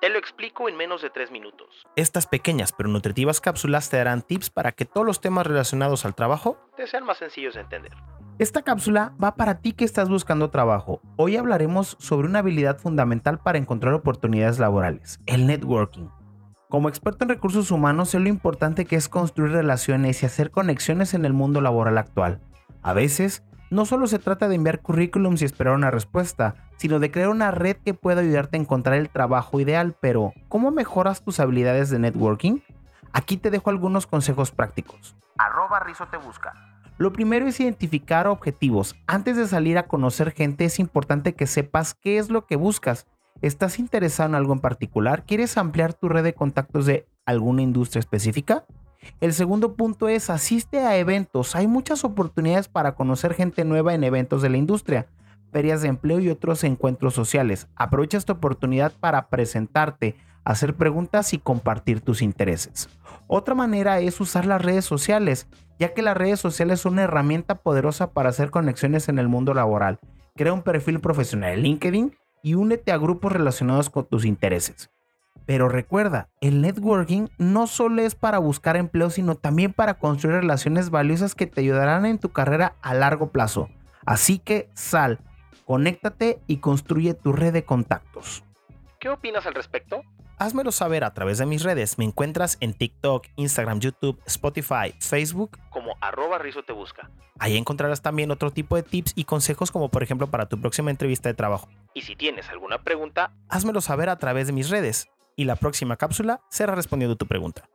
Te lo explico en menos de 3 minutos. Estas pequeñas pero nutritivas cápsulas te darán tips para que todos los temas relacionados al trabajo te sean más sencillos de entender. Esta cápsula va para ti que estás buscando trabajo. Hoy hablaremos sobre una habilidad fundamental para encontrar oportunidades laborales, el networking. Como experto en recursos humanos sé lo importante que es construir relaciones y hacer conexiones en el mundo laboral actual. A veces, no solo se trata de enviar currículums y esperar una respuesta, sino de crear una red que pueda ayudarte a encontrar el trabajo ideal, pero ¿cómo mejoras tus habilidades de networking? Aquí te dejo algunos consejos prácticos. Arroba Rizo te busca. Lo primero es identificar objetivos. Antes de salir a conocer gente es importante que sepas qué es lo que buscas ¿Estás interesado en algo en particular? ¿Quieres ampliar tu red de contactos de alguna industria específica? El segundo punto es asiste a eventos. Hay muchas oportunidades para conocer gente nueva en eventos de la industria, ferias de empleo y otros encuentros sociales. Aprovecha esta oportunidad para presentarte, hacer preguntas y compartir tus intereses. Otra manera es usar las redes sociales, ya que las redes sociales son una herramienta poderosa para hacer conexiones en el mundo laboral. Crea un perfil profesional en LinkedIn y únete a grupos relacionados con tus intereses. Pero recuerda, el networking no solo es para buscar empleo, sino también para construir relaciones valiosas que te ayudarán en tu carrera a largo plazo. Así que sal, conéctate y construye tu red de contactos. ¿Qué opinas al respecto? Házmelo saber a través de mis redes. Me encuentras en TikTok, Instagram, YouTube, Spotify, Facebook como arroba Rizo te busca. Ahí encontrarás también otro tipo de tips y consejos como por ejemplo para tu próxima entrevista de trabajo. Y si tienes alguna pregunta, házmelo saber a través de mis redes y la próxima cápsula será respondiendo tu pregunta.